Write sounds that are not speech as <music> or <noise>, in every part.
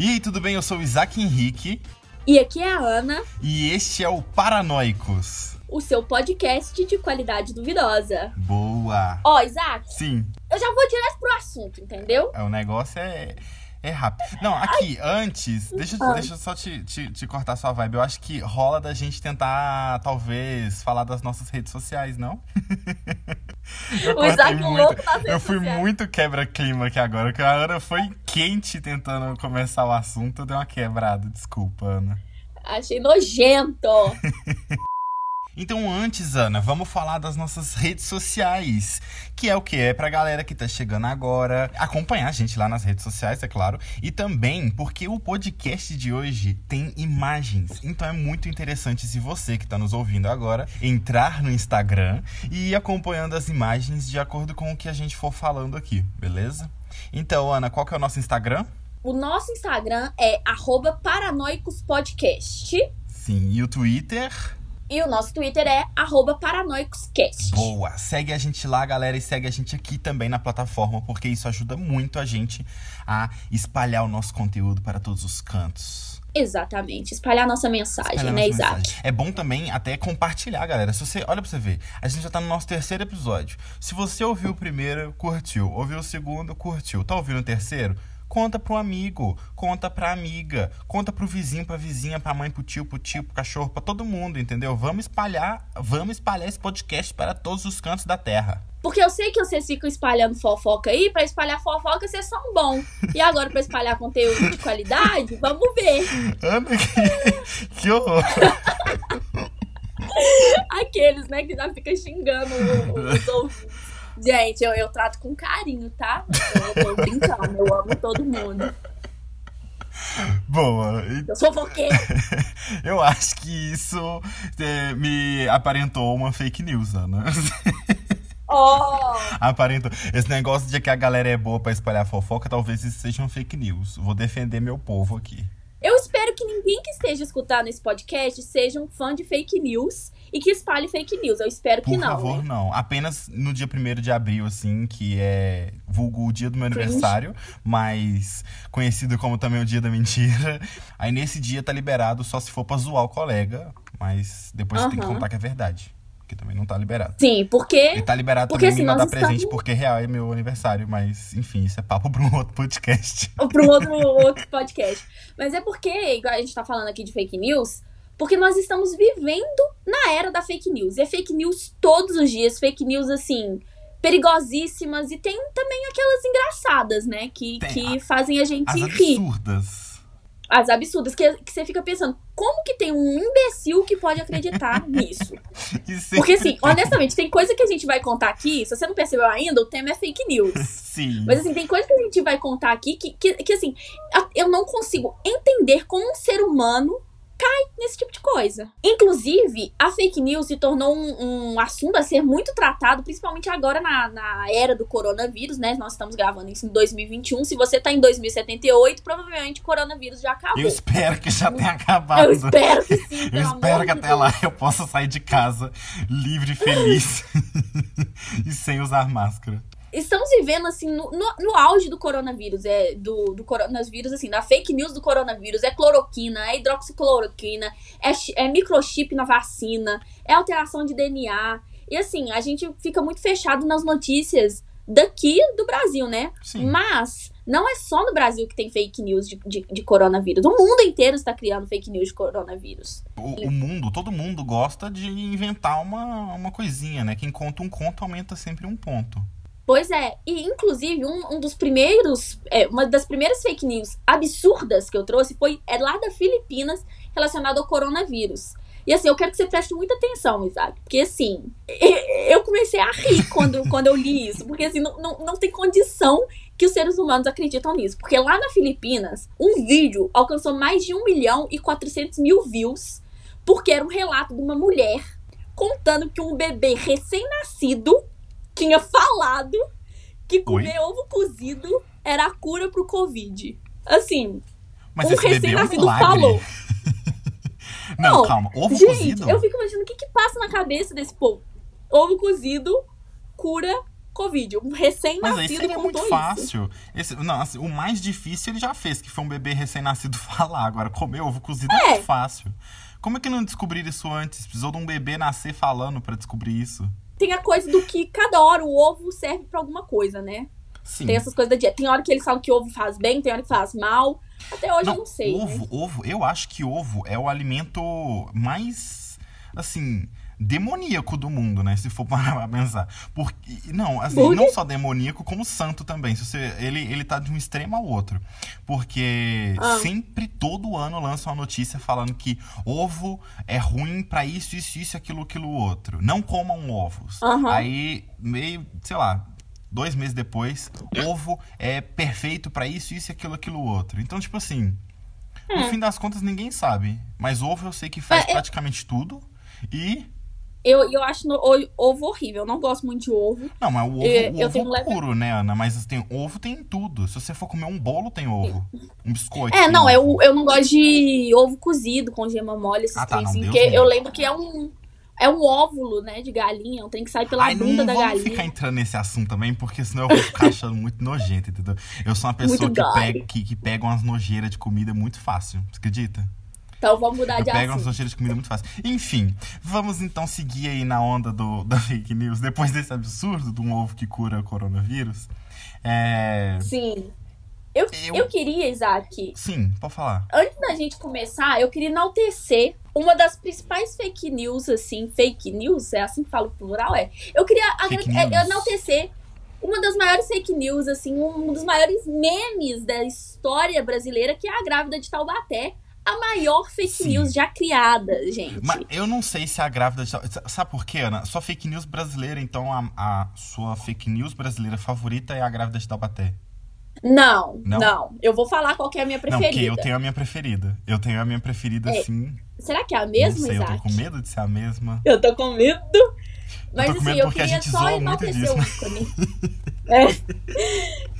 E aí, tudo bem? Eu sou o Isaac Henrique. E aqui é a Ana. E este é o Paranoicos. O seu podcast de qualidade duvidosa. Boa! Ó, Isaac. Sim. Eu já vou direto pro assunto, entendeu? O negócio é. É rápido. Não, aqui, Ai. antes, deixa, ah. deixa eu só te, te, te, cortar sua vibe. Eu acho que rola da gente tentar, talvez, falar das nossas redes sociais, não? <laughs> eu o Isaac muito, louco nas Eu fui sociais. muito quebra-clima aqui agora, porque a Ana foi quente tentando começar o assunto, deu uma quebrada. Desculpa, Ana. Achei nojento. <laughs> Então, antes, Ana, vamos falar das nossas redes sociais. Que é o que? É pra galera que tá chegando agora acompanhar a gente lá nas redes sociais, é claro. E também porque o podcast de hoje tem imagens. Então é muito interessante se você que tá nos ouvindo agora entrar no Instagram e ir acompanhando as imagens de acordo com o que a gente for falando aqui, beleza? Então, Ana, qual que é o nosso Instagram? O nosso Instagram é paranoicospodcast. Sim, e o Twitter? E o nosso Twitter é paranoicoscast. Boa! Segue a gente lá, galera, e segue a gente aqui também na plataforma, porque isso ajuda muito a gente a espalhar o nosso conteúdo para todos os cantos. Exatamente, espalhar a nossa mensagem, espalhar né, Isaac? É bom também até compartilhar, galera. Se você, olha pra você ver, a gente já tá no nosso terceiro episódio. Se você ouviu o primeiro, curtiu. Ouviu o segundo, curtiu. Tá ouvindo o terceiro? Conta pro amigo, conta pra amiga, conta pro vizinho, pra vizinha, pra mãe, pro tio, pro tio, pro cachorro, pra todo mundo, entendeu? Vamos espalhar, vamos espalhar esse podcast para todos os cantos da terra. Porque eu sei que vocês ficam espalhando fofoca aí, para espalhar fofoca vocês são bons. E agora para espalhar conteúdo de qualidade, vamos ver. Ana, que, que horror. <laughs> Aqueles, né, que já fica xingando os ouvintes. Gente, eu, eu trato com carinho, tá? Eu tô brincando, eu amo todo mundo. Boa. Eu sou fofoqueira. <laughs> eu acho que isso é, me aparentou uma fake news, Ana. <laughs> <laughs> Oh. Aparentou. Esse negócio de que a galera é boa para espalhar fofoca, talvez isso seja um fake news. Vou defender meu povo aqui. Eu espero que ninguém que esteja escutando esse podcast seja um fã de fake news e que espalhe fake news. Eu espero que Por não. Por favor, né? não. Apenas no dia 1 de abril, assim, que é vulgo o dia do meu Cringe. aniversário, mas conhecido como também o dia da mentira. Aí nesse dia tá liberado só se for pra zoar o colega, mas depois você tem que contar que é verdade. Que também não tá liberado. Sim, porque. E tá liberado porque, também assim, me dar estamos... presente, porque real é meu aniversário, mas enfim, isso é papo pra um outro podcast. Ou pra um outro, outro podcast. Mas é porque, igual a gente tá falando aqui de fake news, porque nós estamos vivendo na era da fake news. E é fake news todos os dias, fake news assim, perigosíssimas. E tem também aquelas engraçadas, né? Que, que a, fazem a gente as rir. absurdas. As absurdas, que, que você fica pensando, como que tem um imbecil que pode acreditar <laughs> nisso? Porque, assim, tem. honestamente, tem coisa que a gente vai contar aqui, se você não percebeu ainda, o tema é fake news. <laughs> Sim. Mas, assim, tem coisa que a gente vai contar aqui que, que, que assim, eu não consigo entender como um ser humano cai nesse tipo de coisa. Inclusive, a fake news se tornou um, um assunto a ser muito tratado, principalmente agora na, na, era do coronavírus, né? Nós estamos gravando isso em 2021. Se você tá em 2078, provavelmente o coronavírus já acabou. Eu espero que já tenha acabado. Eu <laughs> espero que sim. eu espero que até Deus. lá eu possa sair de casa livre, feliz <laughs> <laughs> e sem usar máscara estamos vivendo, assim, no, no, no, auge do coronavírus, é, do, do coronavírus, assim, da fake news do coronavírus, é cloroquina, é hidroxicloroquina, é, é microchip na vacina, é alteração de DNA, e assim, a gente fica muito fechado nas notícias daqui do Brasil, né? Sim. Mas não é só no Brasil que tem fake news de, de, de coronavírus. O mundo inteiro está criando fake news de coronavírus. O, o, mundo, todo mundo gosta de inventar uma, uma coisinha, né? Quem conta um conto aumenta sempre um ponto. Pois é, e inclusive um, um dos primeiros, é, uma das primeiras fake news absurdas que eu trouxe foi é lá da Filipinas relacionado ao coronavírus. E assim, eu quero que você preste muita atenção, Isaac, porque assim, eu comecei a rir quando, <laughs> quando eu li isso, porque assim, não, não, não tem condição que os seres humanos acreditam nisso. Porque lá na Filipinas, um vídeo alcançou mais de 1 milhão e 400 mil views, porque era um relato de uma mulher contando que um bebê recém-nascido tinha falado que comer Oi? ovo cozido era a cura pro Covid. Assim, Mas um recém-nascido é um falou. <laughs> não, não, calma. Ovo gente, cozido? eu fico imaginando o que que passa na cabeça desse povo. Ovo cozido cura Covid. Um Mas aí recém-nascido seria contou muito fácil. Esse- não, assim, o mais difícil ele já fez, que foi um bebê recém-nascido <laughs> falar. Agora, comer ovo cozido é. muito fácil. Como é que não descobriram isso antes? Precisou de um bebê nascer falando pra descobrir isso. Tem a coisa do que cada hora o ovo serve pra alguma coisa, né? Sim. Tem essas coisas da dieta. Tem hora que eles falam que ovo faz bem, tem hora que faz mal. Até hoje eu não sei. né? ovo, ovo, eu acho que ovo é o alimento mais, assim, demoníaco do mundo, né? Se for <laughs> parar pra pensar. Porque, não, assim, quê? não só demoníaco, como santo também. Se você, ele, ele tá de um extremo ao outro. Porque Ah. sempre, todo ano, lança uma notícia falando que ovo é ruim pra isso, isso, isso, aquilo, aquilo, outro. Não comam ovos. Aham. Aí, meio, sei lá, dois meses depois, ovo é perfeito pra isso, isso, aquilo, aquilo, outro. Então, tipo assim, no fim das contas, ninguém sabe. Mas ovo eu sei que faz É, eu- praticamente tudo. E. Eu, eu acho no- o- ovo horrível. Eu não gosto muito de ovo. Não, mas o ovo, Eu- o eu ovo leve- puro, né, Ana? Mas tem ovo tem em tudo. Se você for comer um bolo, tem ovo. Um biscoito. É, tem não, ovo. eu, eu não gosto de ovo cozido com gema mole, esses Ah, tá, não, assim. Deus Porque me eu livre. lembro que é um. É um óvulo, né, de galinha. Trem que sai pela Ai, não bunda da galinha. ficar entrando nesse assunto também, porque senão eu vou ficar <laughs> achando muito nojento, entendeu? Eu sou uma pessoa Muito que pega, que, que pega umas nojeiras de comida muito fácil. Você acredita? Então vamos mudar Eu de assunto. nojeiras de comida muito fácil. Enfim, vamos então seguir aí na onda do, <laughs> da fake news. Depois desse absurdo de um ovo que cura o coronavírus. É... Sim. Eu, Eu- eu... queria, Isaac, Sim, pode falar. antes da gente começar, eu queria enaltecer uma das principais fake news, assim, fake news, é assim que fala o plural, é. Eu queria é, enaltecer uma das maiores fake news, assim, um dos maiores memes da história brasileira, que é a grávida de Taubaté. A maior fake Sim. news já criada, gente. Mas eu não sei se a grávida. de- Sabe por quê, Ana? Sua fake news brasileira, então a, a sua fake news brasileira favorita é a grávida de Taubaté. Não, Não? não, Eu vou falar qual é a minha Não, porque preferida. eu tenho a minha preferida. Eu tenho a minha preferida, É, assim. Será que é a Não mesma, sei, eu Isaac? tô com medo de ser a mesma. Eu tô com medo. Mas tô com assim, medo eu porque a queria gente só enaltecer o né? ícone. <laughs> É.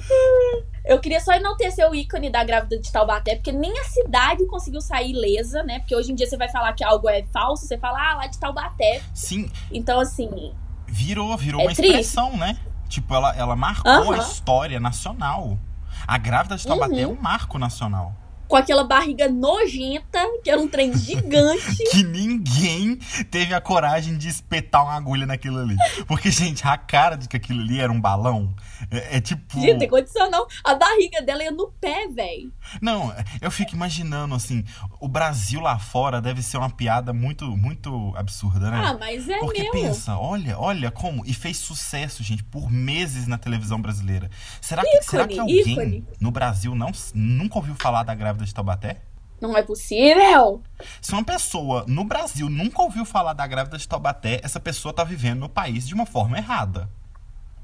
<laughs> Eu queria só enaltecer o ícone da grávida de Taubaté, porque nem a cidade conseguiu sair ilesa, né? Porque hoje em dia você vai falar que algo é falso, você fala, ah, lá de Taubaté. Sim, Então, assim, virou, virou É uma triste. expressão, né? Tipo, ela, ela marcou a história nacional. A grávida de Taubaté Uhum. é um marco nacional. Com aquela barriga nojenta, que era um trem gigante. <laughs> Que ninguém teve a coragem de espetar uma agulha naquilo ali. Porque, gente, a cara de que aquilo ali era um balão é, é tipo. Gente, tem condição não. A barriga dela ia no pé, velho. Não, eu fico imaginando, assim, o Brasil lá fora deve ser uma piada muito, muito absurda, né? Ah, mas é Porque mesmo. pensa, olha, olha como. E fez sucesso, gente, por meses na televisão brasileira. Será que, será que alguém ícone. no Brasil não, nunca ouviu falar da grávida de Taubaté? Não é possível. Se uma pessoa no Brasil nunca ouviu falar da grávida de Taubaté, essa pessoa tá vivendo no país de uma forma errada.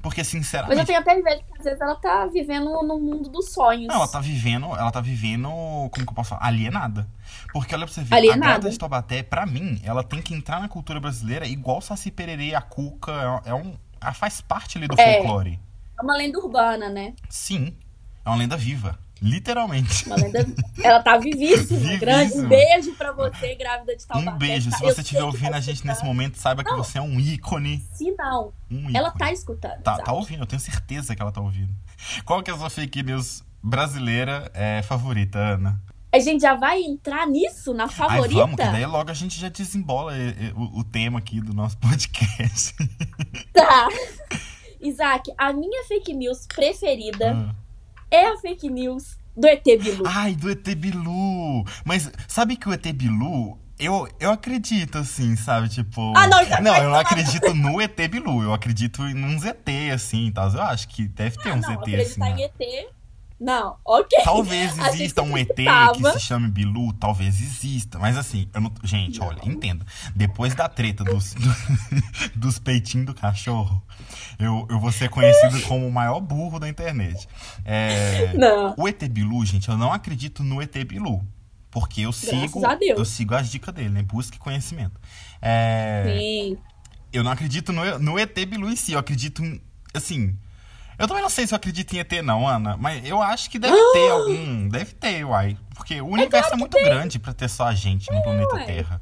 Porque, Mas eu sinceramente. tenho até inveja que às vezes ela tá vivendo no mundo dos sonhos. Não, ela tá vivendo, ela tá vivendo, como que eu posso falar? Alienada. Porque olha pra você ver, Alienada. a grávida de Taubaté, pra mim, ela tem que entrar na cultura brasileira igual Saci Pererê, a Cuca, é um, ela faz parte ali do É. folclore. É uma lenda urbana, né? Sim, é uma lenda viva. Literalmente. Lenda. Ela tá vivíssima. Vivíssima. Grande. Um beijo pra você, grávida de Taubaté. Um beijo. Tá- Se você estiver que ouvindo tá a gente nesse escutando. momento, saiba que Não. você é um ícone. Se não, Um ícone. ela tá escutando. Tá, tá ouvindo, eu tenho certeza que ela tá ouvindo. Qual que é a sua fake news brasileira é, favorita, Ana? A gente já vai entrar nisso, na Ai, favorita? vamos, que daí logo a gente já desembola eh, eh, o, o tema aqui do nosso <laughs> podcast. Tá. Isaac, a minha fake news preferida Ah. É a fake news do ET Bilu. Ai, do ET Bilu! Mas sabe que o ET Bilu, eu, eu acredito, assim, sabe? Tipo. Ah, não, Não, vai eu não acredito no ET Bilu, eu acredito em uns ET, assim, tal. Eu acho que deve ter Ah, uns não, ET, assim. acreditar né? em ET. Não, ok. Talvez <laughs> exista um ET que acreditava. se chame Bilu, talvez exista. Mas assim, eu não. Gente, olha, entenda. Depois da treta dos, do- <laughs> dos peitinhos do cachorro, eu, eu vou ser conhecido como o maior burro da internet. É, Não. o ET Bilu, gente, eu não acredito no ET Bilu. Porque eu sigo. Eu sigo as dicas dele, né? Busque conhecimento. É, Sim. eu não acredito no, no ET Bilu em si, eu acredito em. Assim. Eu também não sei se eu acredito em ET, não, Ana, mas eu acho que deve ter algum. Deve ter, uai. Porque o universo é muito grande pra ter só a gente no planeta uai. Terra.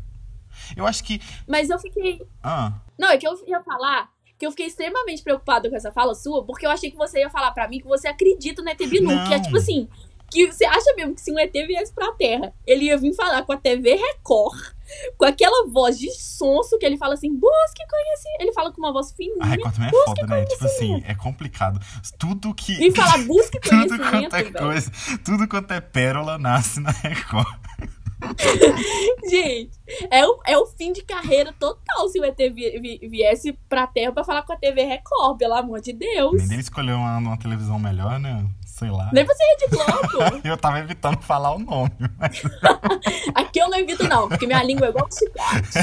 Eu acho que. Mas eu fiquei. Ah, Não, é que eu ia falar que eu fiquei extremamente preocupada com essa fala sua, porque eu achei que você ia falar pra mim que você acredita no ET Bilu, que é tipo assim, que você acha mesmo que se um ET viesse pra Terra, ele ia vir falar com a TV Record, com aquela voz de sonso que ele fala assim, busque conhecer. Ele fala com uma voz fininha. Record também é foda, né? Tipo assim, conhecimento. é complicado. Tudo que. E falar busque <laughs> Tudo conhecimento, quanto é coisa, tudo quanto é pérola nasce na Record. <laughs> Gente, é o, é o fim de carreira total se o ET vi- vi- viesse pra Terra pra falar com a TV Record, pelo amor de Deus. Nem dele escolheu uma, uma televisão melhor, né? Sei lá. Nem pra ser Rede Globo. <laughs> Eu tava evitando falar o nome. mas- <laughs> Aqui eu não evito, não, porque minha língua é igual chiclete.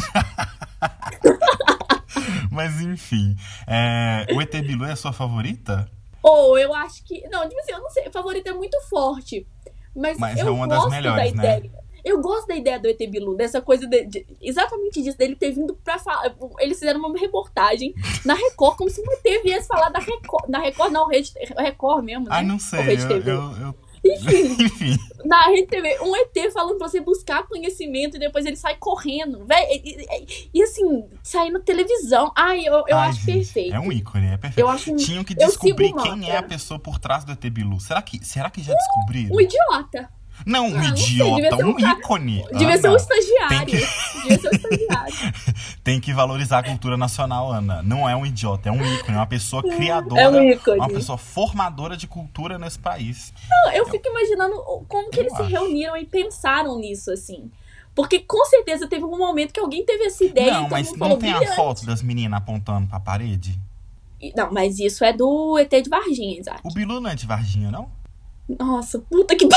<laughs> Mas enfim. é, o ET Bilu é a sua favorita? Ou eu acho que. Não, tipo assim, eu não sei. Favorito é muito forte. Mas, Mas é eu uma das melhores, da né? ideia. Eu gosto da ideia do ET Bilu, dessa coisa de, de- exatamente disso, dele ter vindo pra falar. Eles fizeram uma reportagem na Record, como se o ET viesse falar da Record. Na Record, não, Rede, Record mesmo, né? Ai, não Ou sei. Rede Eu, TV. eu- eu- Enfim, <laughs> Enfim. na Rede TV, um ET falando pra você buscar conhecimento e depois ele sai correndo. Véi, e, e- e assim, sair na televisão. Ai, eu, eu Ai, acho gente, perfeito. É um ícone, é perfeito. Eu acho um, Tinham que descobrir quem é a pessoa por trás do ET Bilu. Será que, será que já descobriram? um idiota. Não, um Ah, não sei, idiota, ser um um ícone. Devia ser um estagiário. tem Devia ser um estagiário. tem que valorizar a cultura nacional, Ana. Não é um idiota, é um ícone, é uma pessoa criadora, É um ícone. uma pessoa formadora de cultura nesse país. Não, eu fico imaginando como que Eu eles se acho. reuniram e pensaram nisso, assim. Porque com certeza teve um momento que alguém teve essa ideia não, mas não tem a brilhante. foto das meninas apontando pra parede? Não, mas isso é do ET de Varginha, Isaac. O Bilu não é de Varginha, não? Nossa, puta que. <laughs>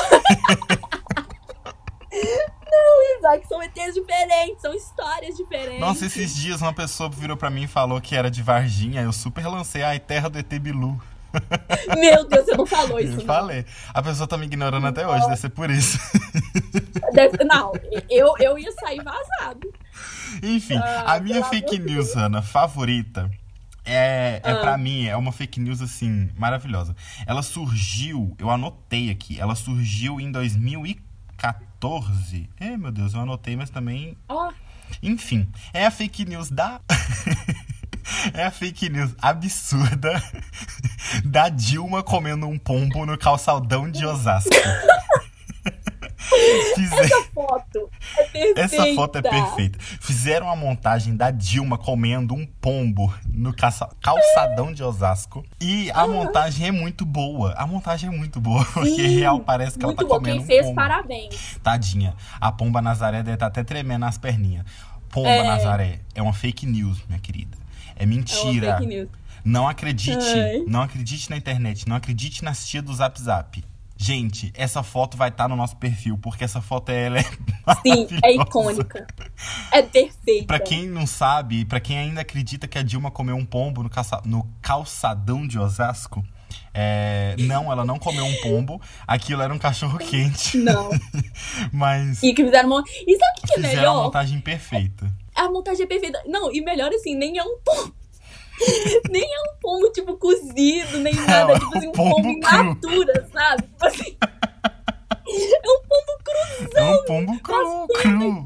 Não, Isaac, são ETs diferentes, são histórias diferentes. Nossa, esses dias uma pessoa virou pra mim e falou que era de Varginha. Eu super lancei a terra do ET Bilu. <laughs> Meu Deus, você não falou <laughs> Eu isso. não. falei. A pessoa tá me ignorando até hoje, deve ser por isso. Deve- Não, eu, eu ia sair vazado. Enfim, Ah, a minha fake news, Ana, favorita. É, é Ah. pra mim, é uma fake news assim, maravilhosa. Ela surgiu, eu anotei aqui, ela surgiu em 2014. É, meu Deus, eu anotei, mas também Ó, Enfim, é a fake news da. <laughs> é a fake news absurda <laughs> da Dilma comendo um pombo no calçadão de Osasco. <laughs> Fizer- perfeita. Essa foto é perfeita. Fizeram a montagem da Dilma comendo um pombo no caça- calçadão de Osasco. E a montagem é muito boa. A montagem é muito boa, <laughs> porque Sim, real parece que ela tá bom, comendo quem um fez, pombo. parabéns. Tadinha. A pomba Nazaré deve estar até tremendo nas perninhas. Pomba É. Nazaré é uma fake news, minha querida. É É uma mentira. fake news. não acredite. Ai. Não acredite na internet. Não acredite nas tia do Zap Zap. Gente, essa foto vai estar no nosso perfil, porque essa foto ela é Sim, é icônica. É perfeita. Pra quem não sabe, pra quem ainda acredita que a Dilma comeu um pombo no, no calçadão de Osasco, é, não, ela não comeu um pombo. Aquilo era um cachorro quente. Não. <laughs> Mas E que fizeram uma... E sabe o que que é fizeram a melhor? montagem perfeita. A montagem é perfeita. Não, e melhor assim, nem é um pombo. <laughs> nem é um pombo, tipo, cozido, nem nada. é tipo assim, um pombo pombo natura, sabe? Tipo assim. <laughs> é um pombo cru. É um pombo cru, cru. tudo.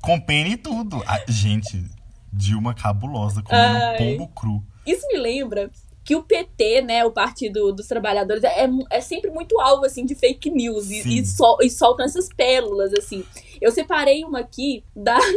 Com pena e tudo. Ah, gente, Dilma cabulosa comendo um Ai. pombo cru. Isso me lembra que o PT, né, o Partido dos Trabalhadores, é, é sempre muito alvo, assim, de fake news e, e, sol- e soltam essas pérolas, assim. Eu separei uma aqui da... <laughs>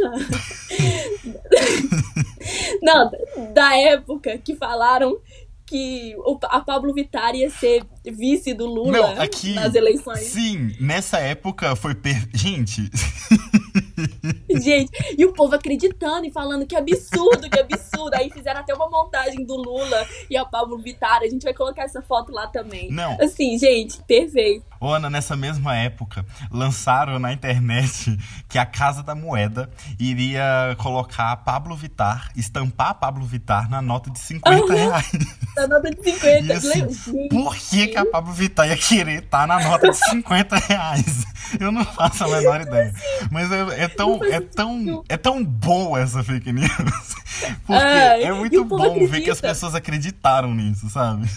Não, da época que falaram que o, a Pablo Vittar ia ser vice do Lula Não, aqui- nas eleições. Sim, nessa época foi per... Gente, <laughs> <laughs> Gente, e o povo acreditando e falando que absurdo, que absurdo. Aí fizeram até uma montagem do Lula e a Pablo Vittar. A gente vai colocar essa foto lá também. não. Assim, gente, perfeito. Ana, nessa mesma época, lançaram na internet que a Casa da Moeda iria colocar a Pablo Vittar, estampar a Pablo Vittar na nota de 50 Aham. reais. Da nota de 50. E assim? Gente, Por que, que a Pablo Vittar ia querer estar na nota de 50 reais? Eu não faço a menor ideia. Mas é, é tão, é, tão, é tão boa essa fake news. <laughs> Porque Ai, é muito bom ver que acredita. as pessoas acreditaram nisso, sabe?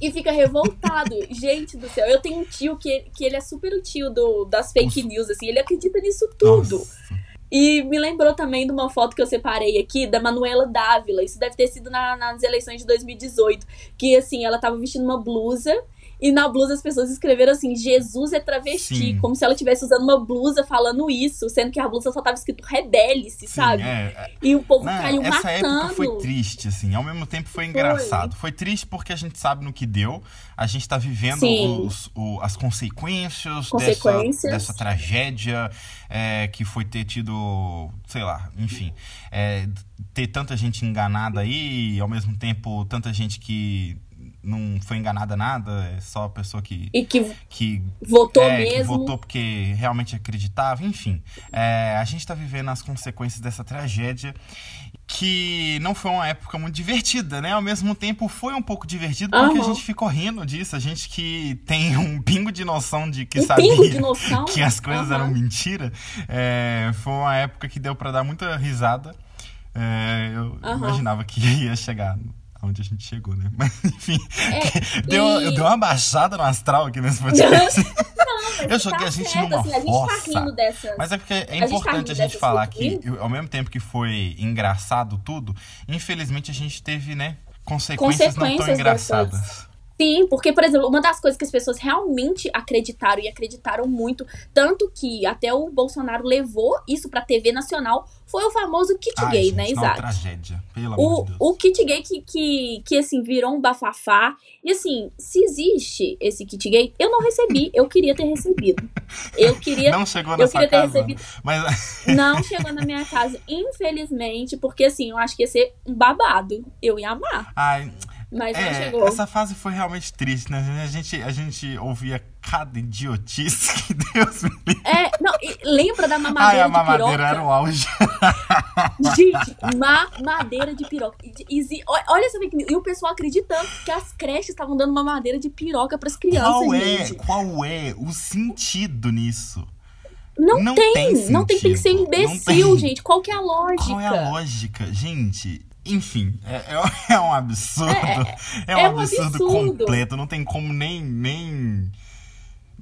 E fica revoltado. <laughs> Gente do céu, eu tenho um tio que, que ele é super o tio do, das fake news, assim. Ele acredita nisso tudo. Nossa. E me lembrou também de uma foto que eu separei aqui da Manuela Dávila. Isso deve ter sido na- nas eleições de 2018. Que assim, ela tava vestindo uma blusa. E na blusa as pessoas escreveram assim: Jesus é travesti. Sim. Como se ela estivesse usando uma blusa falando isso, sendo que a blusa só tava escrito rebele-se, Sim, sabe? é, E o povo Não, caiu essa matando. época foi triste, assim. Ao mesmo tempo foi engraçado. Foi triste porque a gente sabe no que deu. A gente tá vivendo os- o- as consequências, Consequências. Dessa, dessa tragédia é, que foi ter tido, sei lá, enfim. é, ter tanta gente enganada aí e ao mesmo tempo tanta gente que não foi enganada nada, é só a pessoa que, E que que votou é, que mesmo. votou porque realmente acreditava, enfim. É, a gente tá vivendo as consequências dessa tragédia, que não foi uma época muito divertida, né? Ao mesmo tempo foi um pouco divertido, porque a Aham. gente ficou rindo disso. A gente que tem <laughs> um pingo de noção de que um sabia noção. <laughs> que as coisas Aham. eram mentira, é, foi uma época que deu pra dar muita risada. É, eu Aham. imaginava que <laughs> ia chegar onde a gente chegou, né? <laughs> Mas enfim, É, deu, e- eu dei uma baixada no astral aqui nesse podcast. <laughs> Eu tá joguei a gente certo, numa assim, a fossa. tá dessas. Mas é porque é gente tá importante rindo a gente dessas falar que, ao mesmo tempo que foi engraçado tudo, infelizmente a gente teve, né, consequências, não tão Consequências engraçadas. Sim, porque, por exemplo, uma das coisas que as pessoas realmente acreditaram e acreditaram muito, tanto que até o Bolsonaro levou isso pra TV nacional, foi o famoso kit Ai, gay, gente, né, não, Isaac? tragédia, pelo amor O, de Deus. o kit gay que, que, que, assim, virou um bafafá. E, assim, se existe esse kit gay, eu não recebi. Eu queria ter recebido. Eu queria. Não chegou na eu queria ter casa, recebido. mas <laughs> Não chegou na minha casa, infelizmente, porque, assim, eu acho que ia ser um babado. Eu ia amar, ai, mas não é, chegou. essa fase foi realmente triste, né? A gente, a gente ouvia cada idiotice <laughs> que Deus me livre. É, não, lembra da Ai, mamadeira a de mamadeira piroca? era o auge. <laughs> Gente, mamadeira de piroca. E- olha- essa fake news. E o pessoal acreditando que as creches estavam dando mamadeira de piroca pras crianças, Qual é, gente. qual é o sentido nisso? Não, Não tem, tem não tem, tem que ser. Não imbecil, gente. Qual que é a lógica? Qual é a lógica? Gente, enfim, é, é- <laughs> é um absurdo. É, um, é um absurdo, absurdo. completo. Não tem como nem. nem...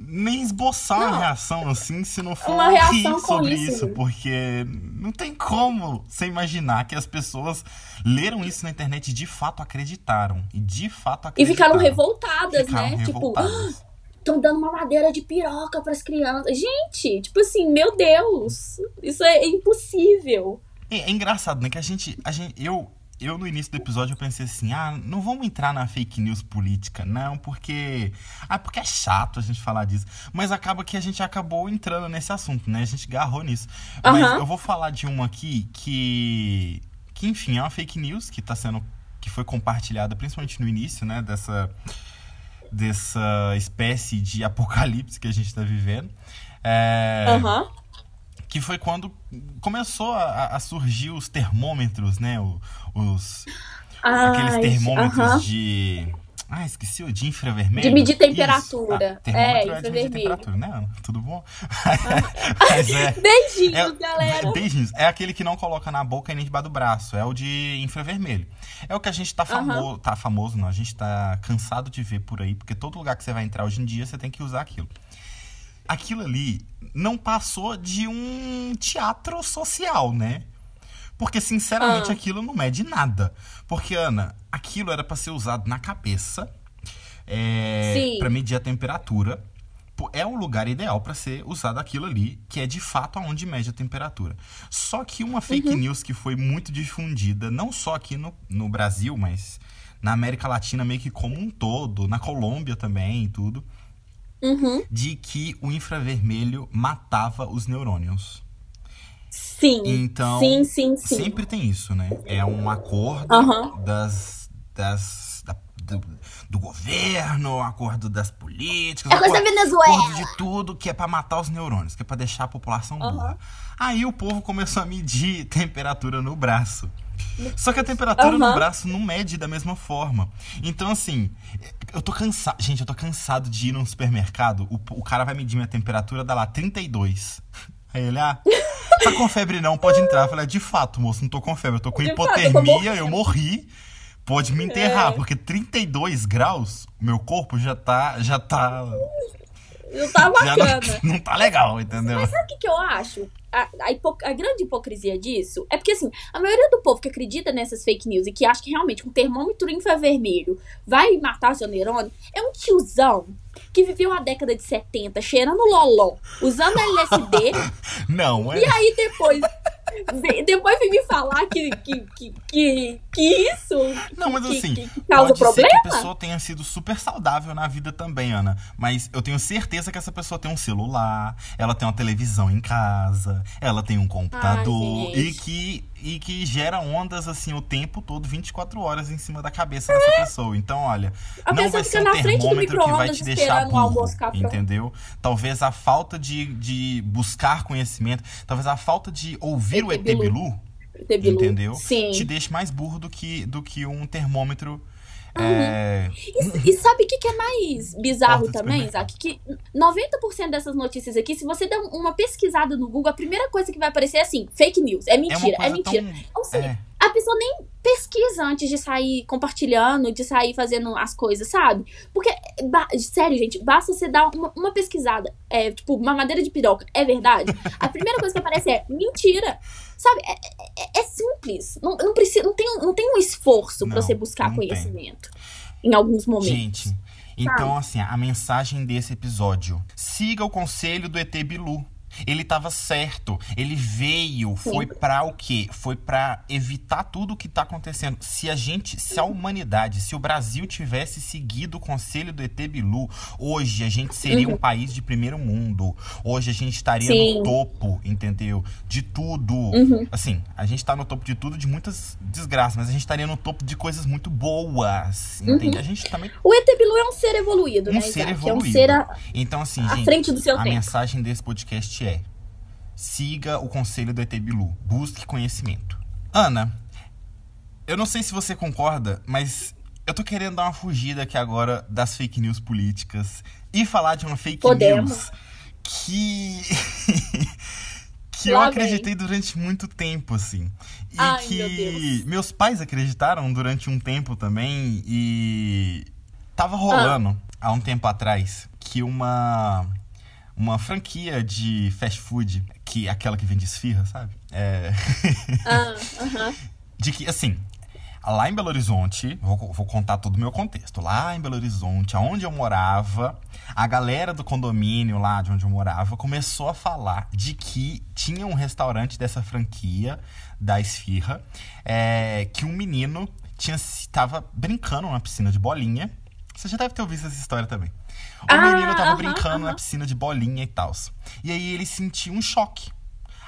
Nem esboçar uma Não. reação assim, se não for Uma rir sobre isso. isso, porque não tem como você imaginar que as pessoas leram isso na internet e de fato acreditaram. E de fato E acreditaram. ficaram revoltadas, Ficaram né? revoltadas. Tipo, estão dando mamadeira de piroca pras crianças. Gente, tipo assim, meu Deus. Isso é impossível. É, é engraçado, né? Que a gente, a gente. Eu, eu, no início do episódio, eu pensei assim: ah, não vamos entrar na fake news política, não, porque. Ah, porque é chato a gente falar disso. Mas acaba que a gente acabou entrando nesse assunto, né? A gente garrou nisso. Mas Aham. eu vou falar de uma aqui que. Que, enfim, é uma fake news que tá sendo. que foi compartilhada, principalmente no início, né? Dessa. Dessa espécie de <laughs> apocalipse que a gente tá vivendo. É, Aham. Que foi quando começou a, a surgir os termômetros, né? O- Os, aqueles Ai, termômetros aham. de. Ah, esqueci o de infravermelho. De medir temperatura. Ah, termômetro É, é, de medir infravermelho. temperatura, né, Ana? Tudo bom? <laughs> Mas é. <laughs> Beijinhos, É, galera. <laughs> beijinhos. É aquele que não coloca na boca e nem debaixo do braço. É o de infravermelho. É o que a gente tá famoso. Tá famoso, não. A gente tá cansado de ver por aí, porque todo lugar que você vai entrar hoje em dia, você tem que usar aquilo. Aquilo ali não passou de um teatro social, né? Porque, sinceramente, Ah. aquilo não mede nada. Porque, Ana, aquilo era pra ser usado na cabeça é, para medir a temperatura. É o lugar ideal pra ser usado aquilo ali, que é de fato aonde mede a temperatura. Só que uma fake Uhum. news que foi muito difundida, não só aqui no, no Brasil, mas na América Latina meio que como um todo, na Colômbia também e tudo, Uhum. de que o infravermelho matava os neurônios. Sim. Então, sim, sim, sim. Sempre tem isso, né? É um acordo Aham. das, das da- do, do governo, acordo das políticas, É coisa da acordo, Venezuela. acordo de tudo que é pra matar os neurônios, que é pra deixar a população burra. Aí o povo começou a medir temperatura no braço. Só que a temperatura no Aham. braço não mede da mesma forma. Então, assim, eu tô cansado. Gente, eu tô cansado de ir num supermercado. O, o cara vai medir minha temperatura, dá lá 32. <laughs> Aí ele, ah, tá com febre não, pode entrar. Eu falei, de fato, moço, não tô com febre, eu tô com De fato, eu hipotermia, eu morri. Pode me enterrar, É. porque 32 graus, meu corpo já tá, já tá Não tá bacana. não, <laughs> não tá legal, entendeu? Mas sabe o que, que eu acho? A, a, hipo- a grande hipocrisia disso é porque, assim, a maioria do povo que acredita nessas fake news e que acha que realmente um termômetro infravermelho vai matar seu neurônio é um tiozão que viveu a década de 70 cheirando loló, usando <laughs> LSD, Não, é. e aí depois. <laughs> Depois vem me falar que, que, que, que, que isso Não, mas que, assim, que, que causa Pode ser problema. que a pessoa tenha sido super saudável na vida também, Ana. Mas eu tenho certeza que essa pessoa tem um celular, ela tem uma televisão em casa, ela tem um computador Ai, e que e que gera ondas assim o tempo todo, 24 horas em cima da cabeça dessa pessoa. Então, olha, A não vai ser um termômetro que vai te deixar burro, entendeu? Talvez a falta de, de buscar conhecimento, talvez a falta de ouvir o ET ET Bilu. Bilu, Tebilu. entendeu? Sim. te deixe mais burro do que, do que um termômetro. Uhum. é, E, e sabe o que, que é mais bizarro Porta também. Isaac? Que 90% dessas notícias aqui, se você der uma pesquisada no Google, a primeira coisa que vai aparecer é assim: fake news. É é mentira, é, coisa mentira. tão. Ou seja, é, a pessoa nem pesquisa antes de sair compartilhando, de sair fazendo as coisas, sabe? Porque, sério, gente, basta você dar uma, uma pesquisada, é, tipo, uma madeira de piroca, é verdade? A primeira coisa que aparece é mentira. Sabe? É, é- é simples. Não, não, precisa, não, tem, não tem um esforço pra Não, você buscar não tem. conhecimento. Em alguns momentos. Gente, então assim, a mensagem desse episódio: siga o conselho do ET Bilu. Ele tava certo. Ele veio, foi pra o quê? Foi pra evitar tudo o que tá acontecendo. Se a gente, se a humanidade, se o Brasil tivesse seguido o conselho do ET Bilu, hoje a gente seria um país de primeiro mundo. Hoje a gente estaria Sim. no topo, entendeu? De tudo. Uhum. Assim, a gente tá no topo de tudo, de muitas desgraças, mas a gente estaria no topo de coisas muito boas. Entende? A gente também O ET Bilu é um ser evoluído, um né, ser Isaac? evoluído. É um ser à, Então, assim, à gente, frente do seu a tempo. mensagem desse podcast é: siga o conselho do ET Bilu, busque conhecimento. Ana, eu não sei se você concorda, mas eu tô querendo dar uma fugida aqui agora das fake news políticas e falar de uma fake Podemos. news que. <laughs> que eu Lá acreditei durante muito tempo, assim. E Ai, que meu meus pais acreditaram durante um tempo também e tava rolando há um tempo atrás que uma uma franquia de fast food, que é aquela que vende esfirra, sabe? É, Ah, <laughs> aham. de que assim, lá em Belo Horizonte, vou, vou contar todo o meu contexto. Lá em Belo Horizonte, aonde eu morava, a galera do condomínio lá de onde eu morava começou a falar de que tinha um restaurante dessa franquia da esfirra, é, que um menino tinha estava brincando na piscina de bolinha. Você já deve ter ouvido essa história também. O Ah, menino tava brincando na piscina de bolinha e tal. E aí ele sentiu um choque.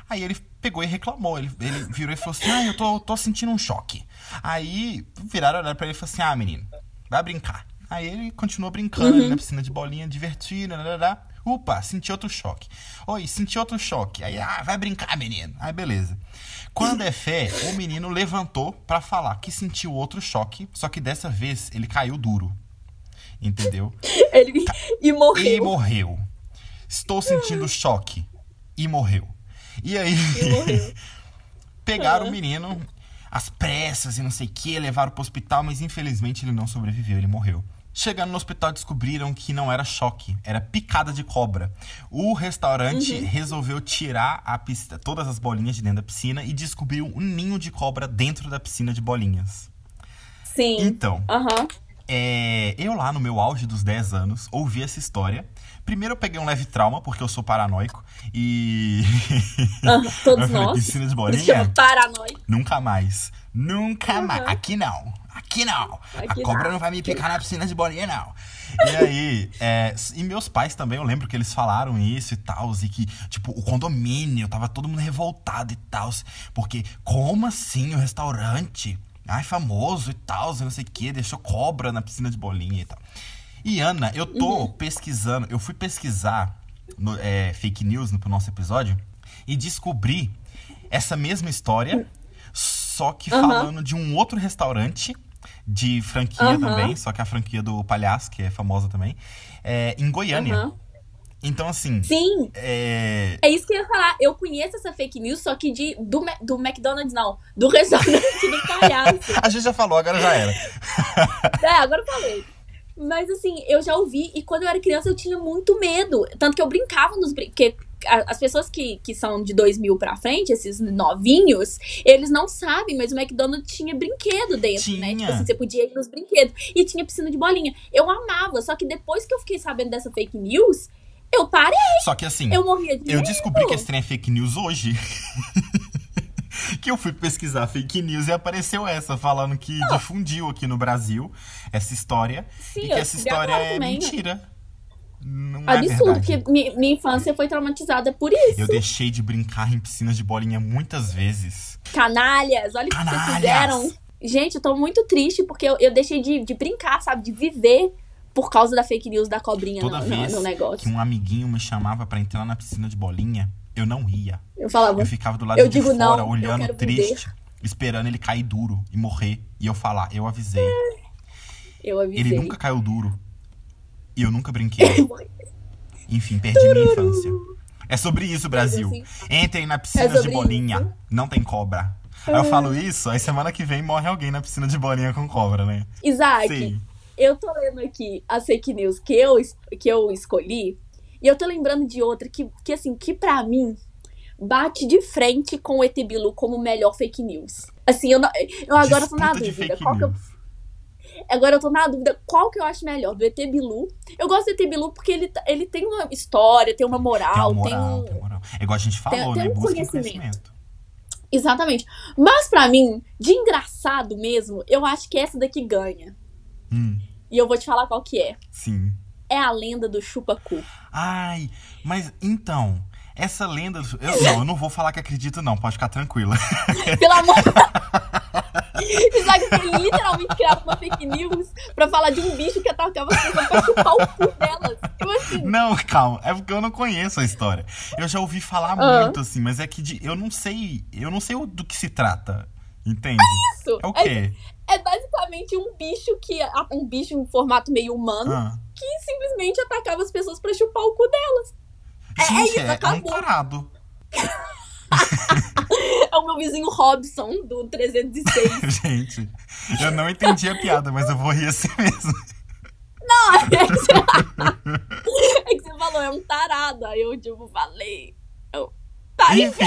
Aí ele pegou e reclamou. Ele, ele virou e falou assim: Ah, eu tô, tô sentindo um choque. Aí viraram olhar pra ele e falaram assim: Ah, menino, vai brincar. Aí ele continuou brincando ali na piscina de bolinha, divertido, lá, Upa, senti outro choque. Oi, senti outro choque. Aí, ah, vai brincar, menino. Aí, beleza. Quando é fé, o menino levantou pra falar que sentiu outro choque, só que dessa vez ele caiu duro. Entendeu? <laughs> Ele, e morreu. E morreu. Estou sentindo choque. E morreu. E aí, E morreu. <laughs> pegaram Ah. o menino às pressas e não sei o que, levaram pro hospital, mas infelizmente ele não sobreviveu, ele morreu. Chegando no hospital, descobriram que não era choque, era picada de cobra. O restaurante Uhum. resolveu tirar a piscina, todas as bolinhas de dentro da piscina e descobriu um ninho de cobra dentro da piscina de bolinhas. Sim. Então, Aham. É, eu lá no meu auge dos 10 anos ouvi essa história. Primeiro eu peguei um leve trauma, porque eu sou paranoico. E. <laughs> aham. Todos falei, nós. Piscina de bolinha? paranoia. Nunca mais. Nunca Uhum. mais. Aqui não. Aqui não. Aqui a cobra não. não vai me picar na piscina de bolinha, não. E aí, é, e meus pais também, eu lembro que eles falaram isso e tal, e que, tipo, o condomínio, tava todo mundo revoltado e tal, porque como assim o restaurante, ai, famoso e tal, não sei o que, deixou cobra na piscina de bolinha e tal. E Ana, eu tô Uhum. pesquisando, eu fui pesquisar no- é, fake news no pro nosso episódio e descobri essa mesma história, só que Aham. falando de um outro restaurante de franquia Aham. também, só que a franquia do Palhaço, que é famosa também, é, em Goiânia. Então, assim, Sim. é, É isso que eu ia falar. Eu conheço essa fake news, só que de, do, do McDonald's, não. Do <laughs> restaurante do palhaço. a gente já falou, agora já era. <laughs> É, agora eu falei. Mas assim, eu já ouvi, e quando eu era criança eu tinha muito medo. Tanto que eu brincava nos brinquedos. Porque as pessoas que, que são de 2000 pra frente, esses novinhos, eles não sabem, mas o McDonald's tinha brinquedo dentro, né? Tinha. Tipo assim, você podia ir nos brinquedos. E tinha piscina de bolinha. Eu amava, só que depois que eu fiquei sabendo dessa fake news, eu parei, Só que assim, eu morria de eu medo. descobri que esse trem é fake news hoje. <laughs> que eu fui pesquisar fake news e apareceu essa, falando que difundiu aqui no Brasil essa história. Sim, e que essa história é também, né? mentira. Não é Absurdo, verdade. porque mi- minha infância foi traumatizada por isso. Eu deixei de brincar em piscinas de bolinha muitas vezes. Canalhas, olha o que vocês fizeram. Gente, eu tô muito triste porque eu, eu deixei de, de brincar, sabe? De viver por causa da fake news da cobrinha Toda no, no- vez no que negócio. um amiguinho me chamava pra entrar na piscina de bolinha, eu não ia. Eu falava, Eu ficava do lado Eu de digo fora, não, olhando triste, esperando ele cair duro e morrer. E eu falar, eu avisei. eu avisei. Ele nunca caiu duro. E eu nunca brinquei. <laughs> Enfim, perdi minha infância. É sobre isso, Brasil. assim, Entrem na piscina É de bolinha. isso. Não tem cobra. Aí eu falo isso, aí semana que vem morre alguém na piscina de bolinha com cobra, né? Isaac, Sim. Eu tô lendo aqui as fake news que eu, que eu escolhi. E eu tô lembrando de outra que, que assim, que pra mim bate de frente com o ET Bilu como melhor fake news. Assim, eu, não- eu agora tô na dúvida. Qual que eu. Agora eu tô na dúvida qual que eu acho melhor, do ET Bilu. Eu gosto do ET Bilu porque ele, tá- ele tem uma história, tem uma Tem moral, uma tem moral, um. tem uma moral. É igual a gente falou, tem né? um Busca conhecimento. conhecimento. Exatamente. Mas pra mim, de engraçado mesmo, eu acho que essa daqui ganha. Hum, E eu vou te falar qual que é. sim. É a lenda do chupa-cu. Ai, mas então, essa lenda. Eu, não, eu não vou falar que acredito, não, pode ficar tranquila. <laughs> Pelo amor. <laughs> Isaac foi literalmente criado uma fake news pra falar de um bicho que atacava as pessoas pra chupar o cu delas. Tipo assim. Não, calma, é porque eu não conheço a história. Eu já ouvi falar Ah. muito, assim, mas é que de- eu não sei. Eu não sei do que se trata. Entende? Isso. É o quê? É, é basicamente um bicho que. Um bicho em formato meio humano Ah. que simplesmente atacava as pessoas pra chupar o cu delas. É Gente, isso, é, é um acabou. tarado. <laughs> É o meu vizinho Robson do 306. <laughs> Gente, eu não entendi a piada, mas eu vou rir assim mesmo. é, que você... <laughs> é que você falou, é um tarado. Aí eu, tipo, falei. Eu... Tá, Enfim.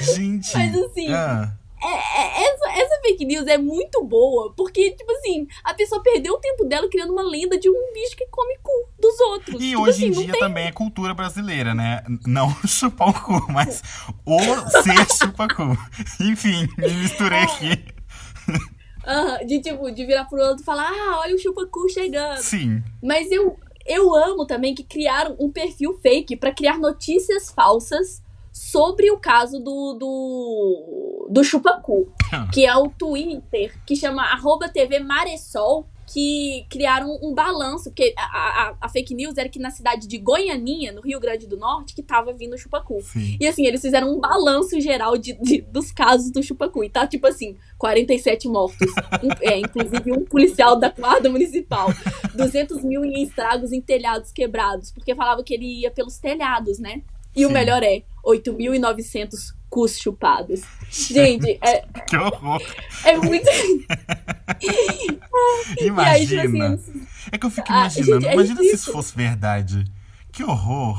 Gente. Mas assim, ah, É, é, essa, essa fake news é muito boa, porque, tipo assim, a pessoa perdeu o tempo dela criando uma lenda de um bicho que come cu dos outros. E Tipo hoje em assim, não dia tem- também é cultura brasileira, né? Não <laughs> chupar o cu, mas o ser <laughs> chupa-cu. Enfim, me misturei É. aqui. De tipo, de virar pro outro e falar, ah, olha o chupa-cu chegando. Sim. Mas eu, eu amo também que criaram um perfil fake pra criar notícias falsas sobre o caso do, do, do chupacu, que é o Twitter, que chama arroba TV Maressol, que criaram um balanço, porque a, a, a fake news era que na cidade de Goianinha, no Rio Grande do Norte, que tava vindo o chupacu. Sim. E assim, eles fizeram um balanço geral de, de- dos casos do chupacu. E tá tipo assim, 47 mortos. Um- é, inclusive um policial da guarda municipal. 200 mil em estragos em telhados quebrados. Porque falava que ele ia pelos telhados, né? E o Sim. melhor é, 8.900 cus chupados. Gente, é, <laughs> Que horror. é muito... <laughs> E aí, tipo Imagina. assim, É que eu fico Ah, imaginando. gente, é Imagina se isso fosse verdade. Que horror.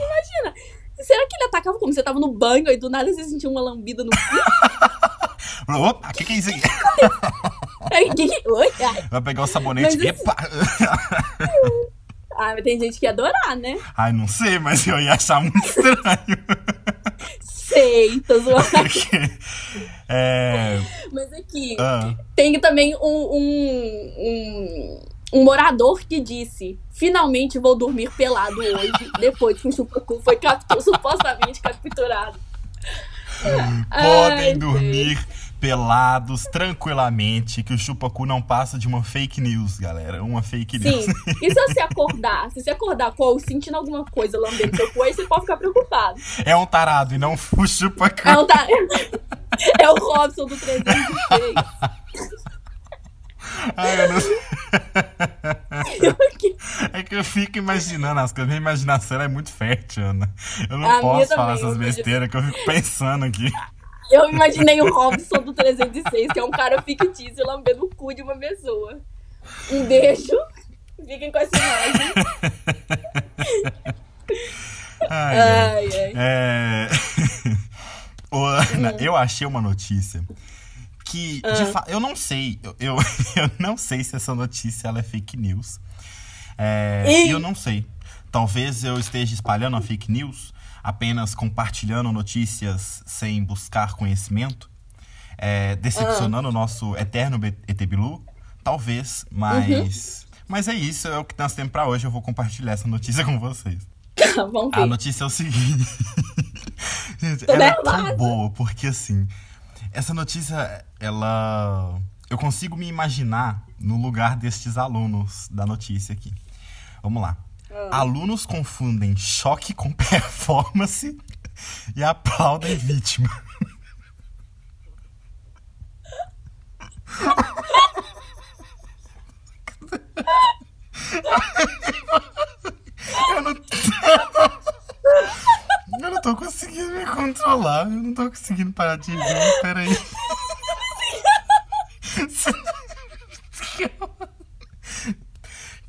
será que ele atacava como? Você tava no banho e do nada você sentia uma lambida no cu? <laughs> Opa, o que, que é isso aqui? Vai pegar o sabonete. Mas assim- Epa! Ah, mas tem gente que ia adorar, né? Ai, não sei, mas eu ia achar muito estranho. Sei, tô zoando. <laughs> É. Mas aqui, ah, tem também um, um, um, um morador que disse: Finalmente vou dormir pelado hoje, depois que o Chupacu foi captu- supostamente capturado. podem Ai, dormir pelados tranquilamente, que o chupacu não passa de uma fake news, galera. Uma fake news. Sim, <laughs> e se você acordar? Se você acordar com sentindo alguma coisa lambendo seu cu, aí você pode ficar preocupado. É um tarado e não o chupacu. É o, da... <laughs> é o Robson do 306. Ai, eu não sei. É que eu fico imaginando as coisas. Minha imaginação é muito fértil, Ana. Eu não A posso falar essas besteiras que eu fico pensando aqui. Eu imaginei o Robson do 306, que é um cara fictício lambendo o cu de uma pessoa. Um beijo. Fiquem com essa imagem. Ai, ai. Ai. É... <laughs> Ô, Ana, Hum. eu achei uma notícia que, de Ah. fato, eu não sei, eu, eu, <laughs> eu não sei se essa notícia ela é fake news. É, e eu não sei. Talvez eu esteja espalhando a fake news, apenas compartilhando notícias sem buscar conhecimento, é, decepcionando o nosso eterno B- ET Bilu. Talvez, mas. Mas é isso, é o que nós temos pra hoje. Eu vou compartilhar essa notícia com vocês. <laughs> Vamos A notícia é o seguinte. <laughs> Gente, Tô ela é tão boa, porque assim, essa notícia, ela. Eu consigo me imaginar no lugar destes alunos da notícia aqui. Vamos lá. Ah. Alunos confundem choque com <laughs> performance e aplaudem vítima. Eu não. Eu não tô conseguindo me controlar. Eu não tô conseguindo parar de rir. Peraí.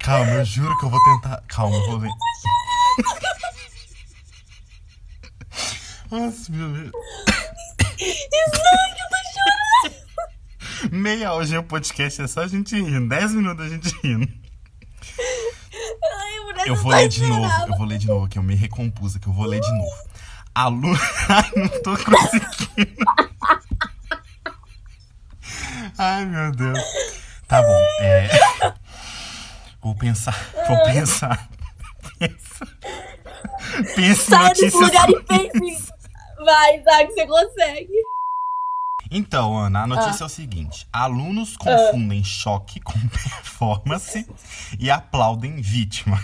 Calma, eu juro que eu vou tentar. Calma, eu vou ler. Nossa, meu Deus. Meia hora de um podcast é só a gente rindo. Dez minutos a gente rindo. Ai, mulher, Eu vou tá ler de novo. Eu vou ler de novo aqui. Eu me recompus aqui. Eu vou ler de novo. Aluno. <laughs> Ai, não tô conseguindo. Ai, meu Deus. Tá bom. É. Vou pensar. Vou <laughs> pensar. Pensa. Pensa em Saia desse lugar e pense. Vai, Zack, você consegue. Então, Ana, a notícia é o seguinte: alunos confundem choque com <laughs> performance e aplaudem vítima.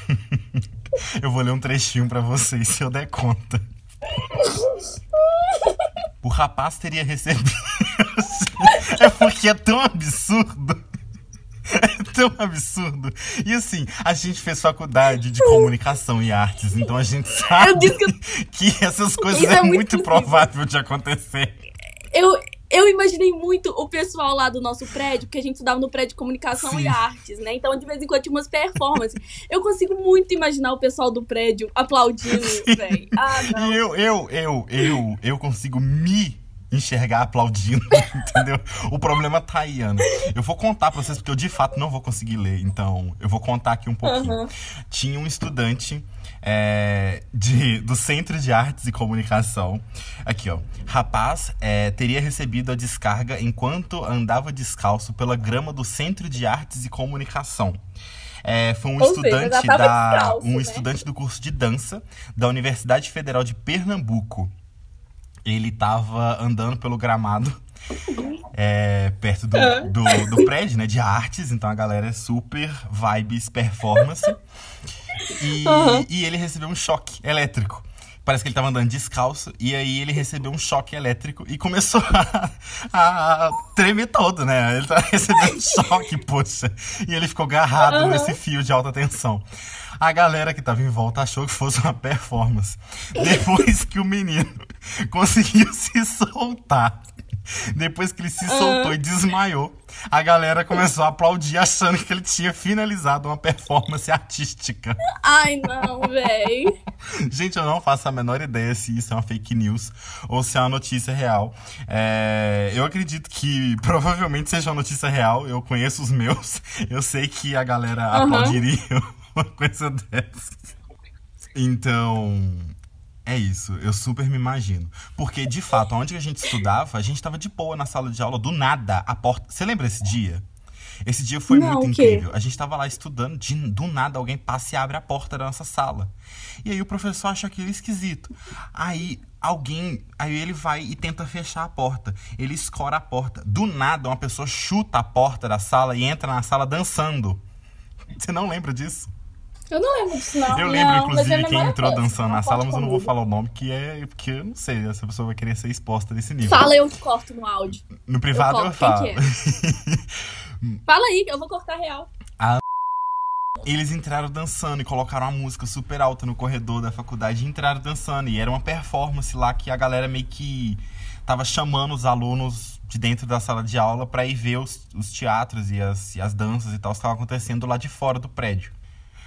<laughs> Eu vou ler um trechinho pra vocês se eu der conta. O rapaz teria recebido. É porque é tão absurdo. <laughs> É tão absurdo. E assim, a gente fez faculdade de comunicação e artes, então a gente sabe disse <laughs> que essas coisas é, é muito muito provável de acontecer. Eu, eu imaginei muito o pessoal lá do nosso prédio, porque a gente estudava no prédio de comunicação Sim. e artes, né? Então, de vez em quando tinha umas performances. Eu consigo muito imaginar o pessoal do prédio aplaudindo, velho. Ah, não. E eu, eu, eu, eu, eu consigo me enxergar aplaudindo, <laughs> entendeu? O problema tá aí, Ana. Eu vou contar pra vocês, porque eu de fato não vou conseguir ler, então eu vou contar aqui um pouquinho. Aham. Tinha um estudante é, de, do Centro de Artes e Comunicação. Aqui, ó. Rapaz é, teria recebido a descarga enquanto andava descalço pela grama do Centro de Artes e Comunicação. É, foi um Ou seja, estudante tava da descalço, um né? estudante do curso de dança da Universidade Federal de Pernambuco. Ele tava andando pelo gramado é, perto do, Ah. do, do prédio, né? De artes, então a galera é super vibes performance. E, Aham. e ele recebeu um choque elétrico. Parece que ele tava andando descalço, e aí ele recebeu um choque elétrico e começou <laughs> a, a tremer todo, né? Ele tá <laughs> recebendo choque, poxa. E ele ficou agarrado Aham. nesse fio de alta tensão. A galera que tava em volta achou que fosse uma performance. Depois que o menino <laughs> conseguiu se soltar, depois que ele se soltou e desmaiou, a galera começou a aplaudir achando que ele tinha finalizado uma performance artística. Ai, não, véi. Gente, eu não faço a menor ideia se isso é uma fake news ou se é uma notícia real. É, eu acredito que provavelmente seja uma notícia real. Eu conheço os meus. <laughs> Eu sei que a galera Aham. aplaudiria uma coisa dessa. Então, é isso. Eu super me imagino. Porque, de fato, onde a gente estudava, a gente tava de boa na sala de aula, do nada, a porta. Você lembra esse dia? Esse dia foi Não, muito incrível. A gente tava lá estudando, de, do nada alguém passa e abre a porta da nossa sala. E aí o professor acha aquilo esquisito. Aí alguém, aí ele vai e tenta fechar a porta. Ele escora a porta. Do nada uma pessoa chuta a porta da sala e entra na sala dançando. Você não lembra disso? Eu não lembro disso, não. eu lembro, não, mas é inclusive, quem entrou dançando não na sala, mas eu não vou falar o nome, que é porque eu não sei, essa pessoa vai querer ser exposta desse nível. Fala, eu corto no áudio. No privado eu, quem falo. é? Fala aí, eu vou cortar real. Eles entraram dançando e colocaram uma música super alta no corredor da faculdade e entraram dançando. E era uma performance lá que a galera meio que tava chamando os alunos de dentro da sala de aula para ir ver os, os teatros e as, e as danças e tal que estavam acontecendo lá de fora do prédio.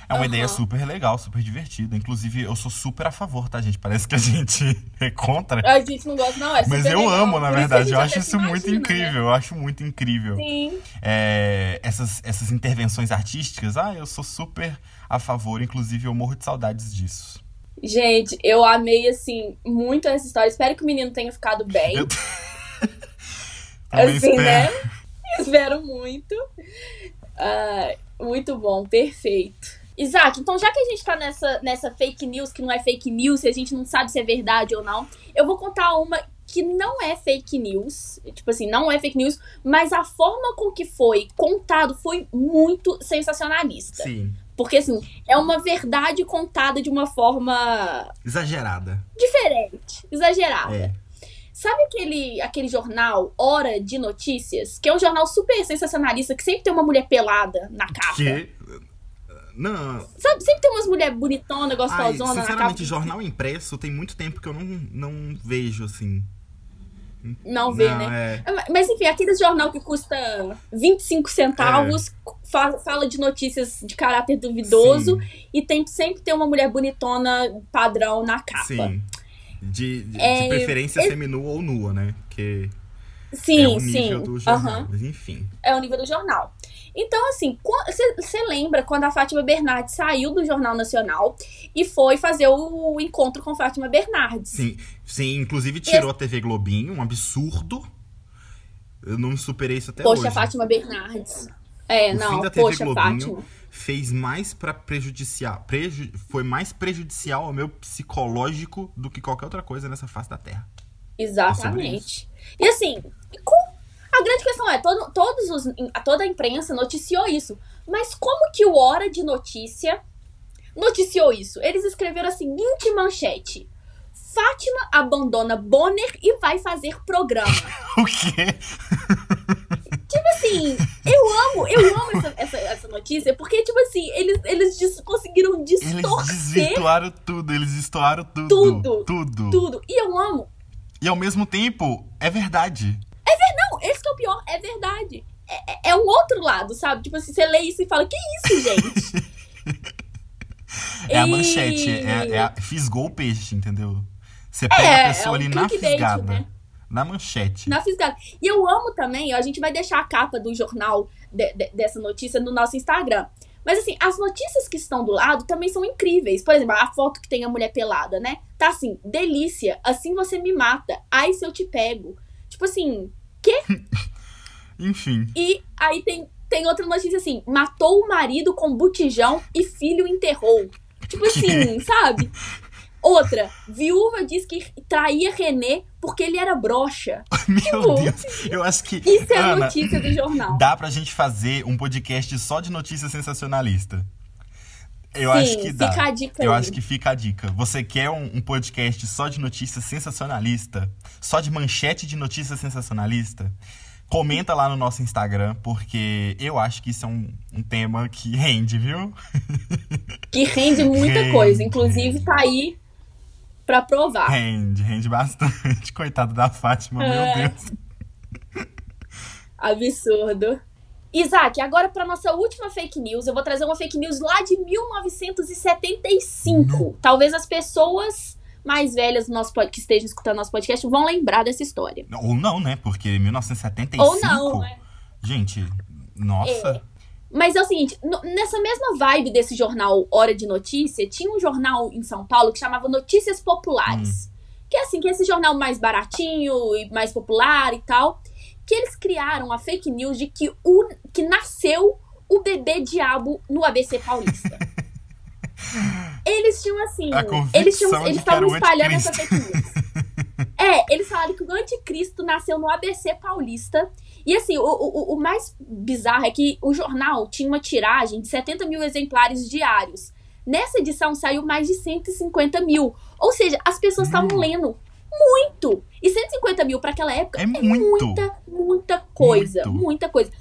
É uma Aham. ideia super legal, super divertida. Inclusive, eu sou super a favor, tá, gente? Parece que a <laughs> gente é contra. A gente não gosta, não. É Mas eu legal. amo, na Por verdade. Eu acho se isso muito imagina, incrível. Eu acho muito incrível. Né? Sim. É, essas, essas intervenções artísticas, ah, eu sou super a favor. Inclusive, eu morro de saudades disso. Gente, eu amei, assim, muito essa história. Espero que o menino tenha ficado <laughs> bem. Eu <laughs> assim, espero. né? Espero muito. Ah, muito bom, perfeito. Isaac, então já que a gente tá nessa, nessa fake news, que não é fake news, se a gente não sabe se é verdade ou não, eu vou contar uma que não é fake news. Tipo assim, não é fake news, mas a forma com que foi contado foi muito sensacionalista. Sim, Porque, assim, é uma verdade contada de uma forma exagerada. diferente, exagerada. É. Sabe aquele, aquele jornal Hora de Notícias? Que é um jornal super sensacionalista, que sempre tem uma mulher pelada na capa. Que. Não. Sabe, sempre tem umas mulheres bonitonas, Ai, gostosonas na capa. sinceramente, jornal impresso tem muito tempo que eu não, não vejo, assim. Não vê, Não, né? é. Mas enfim, aquele jornal que custa 25 centavos, fa- fala de notícias de caráter duvidoso Sim. e tem sempre tem uma mulher bonitona padrão na capa. Sim. De, de, É, de preferência esse- seminua ou nua, né? Porque Sim, é o sim. nível do jornal. Mas enfim. é o nível do jornal. Então, assim, você lembra quando a Fátima Bernardes saiu do Jornal Nacional e foi fazer o encontro com Fátima Bernardes? Sim, sim, inclusive tirou a TV Globinho, um absurdo. Eu não superei isso até Poxa, hoje. Fátima Bernardes. É, O não, fim da TV poxa, Globinho Fátima. fez mais pra prejudiciar, preju, foi mais prejudicial ao meu psicológico do que qualquer outra coisa nessa face da Terra. Exatamente. E assim, com- a grande questão é, todo, todos os, toda a imprensa noticiou isso. Mas como que o Hora de Notícia noticiou isso? Eles escreveram a seguinte manchete. Fátima abandona Bonner e vai fazer programa. <laughs> O quê? assim, eu amo, eu amo essa, essa, essa notícia, porque, tipo assim, eles, eles dis- conseguiram Eles distorcer desvirtuaram tudo, eles estouraram tudo. Tudo. Tudo. tudo. E eu amo. E ao mesmo tempo, é verdade. É pior, é verdade. É, é- é um outro lado, sabe? Tipo assim, você lê isso e fala, que isso, gente? <laughs> É a E- manchete, é, é a, fisgou o peixe, entendeu? Você pega É, a pessoa é um ali na fisgada. né? Na manchete. Na fisgada. E eu amo também, ó, a gente vai deixar a capa do jornal de- de- dessa notícia no nosso Instagram. Mas assim, as notícias que estão do lado também são incríveis. Por exemplo, a foto que tem a mulher pelada, né? Tá assim, delícia, assim você me mata. Ai, se eu te pego. Tipo assim, <laughs> Enfim. e aí tem, tem outra notícia assim: matou o marido com botijão e filho enterrou. Tipo assim, sabe? Outra, viúva diz que traía René porque ele era broxa. <laughs> Meu Tipo, Deus. Eu acho que. Isso é a Ana, notícia do jornal. Dá pra gente fazer um podcast só de notícia sensacionalista. Eu Sim, acho que dá. fica a dica Eu aí. acho que fica a dica. Você quer um, um podcast só de notícia sensacionalista? Só de manchete de notícia sensacionalista? Comenta lá no nosso Instagram, porque eu acho que isso é um, um tema que rende, viu? <laughs> Que rende muita Rende. coisa. Inclusive, tá aí pra provar. Rende, rende bastante. <laughs> Coitado da Fátima, É. meu Deus. Absurdo. Isaac, agora pra nossa última fake news. Eu vou trazer uma fake news lá de 1975. Talvez as pessoas mais velhas do nosso que estejam escutando nosso podcast vão lembrar dessa história. Ou não, né? Porque 1975. Ou não, né? Gente, nossa. Mas é o seguinte, nessa mesma vibe desse jornal Hora de Notícia, tinha um jornal em São Paulo que chamava Notícias Populares. Que é assim, que é esse jornal mais baratinho e mais popular e tal. Que eles criaram a fake news de que, o, que nasceu o bebê diabo no ABC Paulista. <laughs> eles tinham assim. Eles tinham, eles estavam espalhando essa fake news. <laughs> É, eles falaram que o anticristo nasceu no ABC Paulista. E assim, o, o, o mais bizarro é que o jornal tinha uma tiragem de 70 mil exemplares diários. Nessa edição saiu mais de 150 mil. Ou seja, as pessoas estavam Hum. lendo muito. E 150 mil para aquela época É muito. muita, muita coisa. Muito. Muita coisa.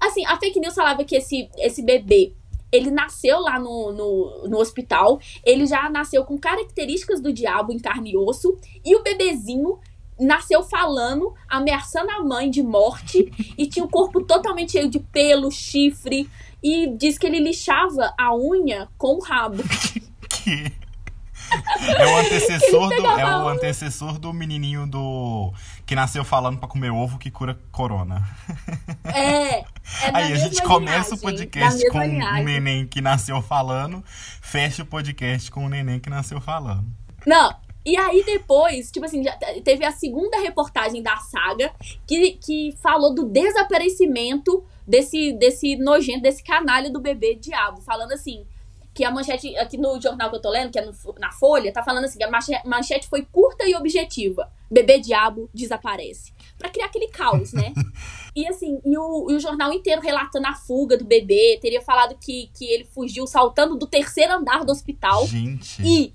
Assim, a fake news falava que esse, esse bebê ele nasceu lá no, no, no hospital, ele já nasceu com características do diabo em carne e osso, e o bebezinho nasceu falando, ameaçando a mãe de morte, e tinha o corpo totalmente cheio de pelo, chifre, e diz que ele lixava a unha com o rabo. <laughs> É o antecessor do, é o antecessor do menininho do que nasceu falando para comer ovo que cura corona. É. é <laughs> Aí a gente começa o podcast com o neném que nasceu falando, fecha o podcast com o neném que nasceu falando. Não, e aí depois, tipo assim, teve a segunda reportagem da saga que, que falou do desaparecimento desse, desse nojento, desse canalha do bebê diabo. Falando assim, que a manchete, aqui no jornal que eu tô lendo, que é no, na Folha, tá falando assim, que a manchete foi curta e objetiva. Bebê diabo desaparece. Pra criar aquele caos, né? <laughs> e assim, e o, e o, jornal inteiro relatando a fuga do bebê, teria falado que, que ele fugiu saltando do terceiro andar do hospital. Gente. E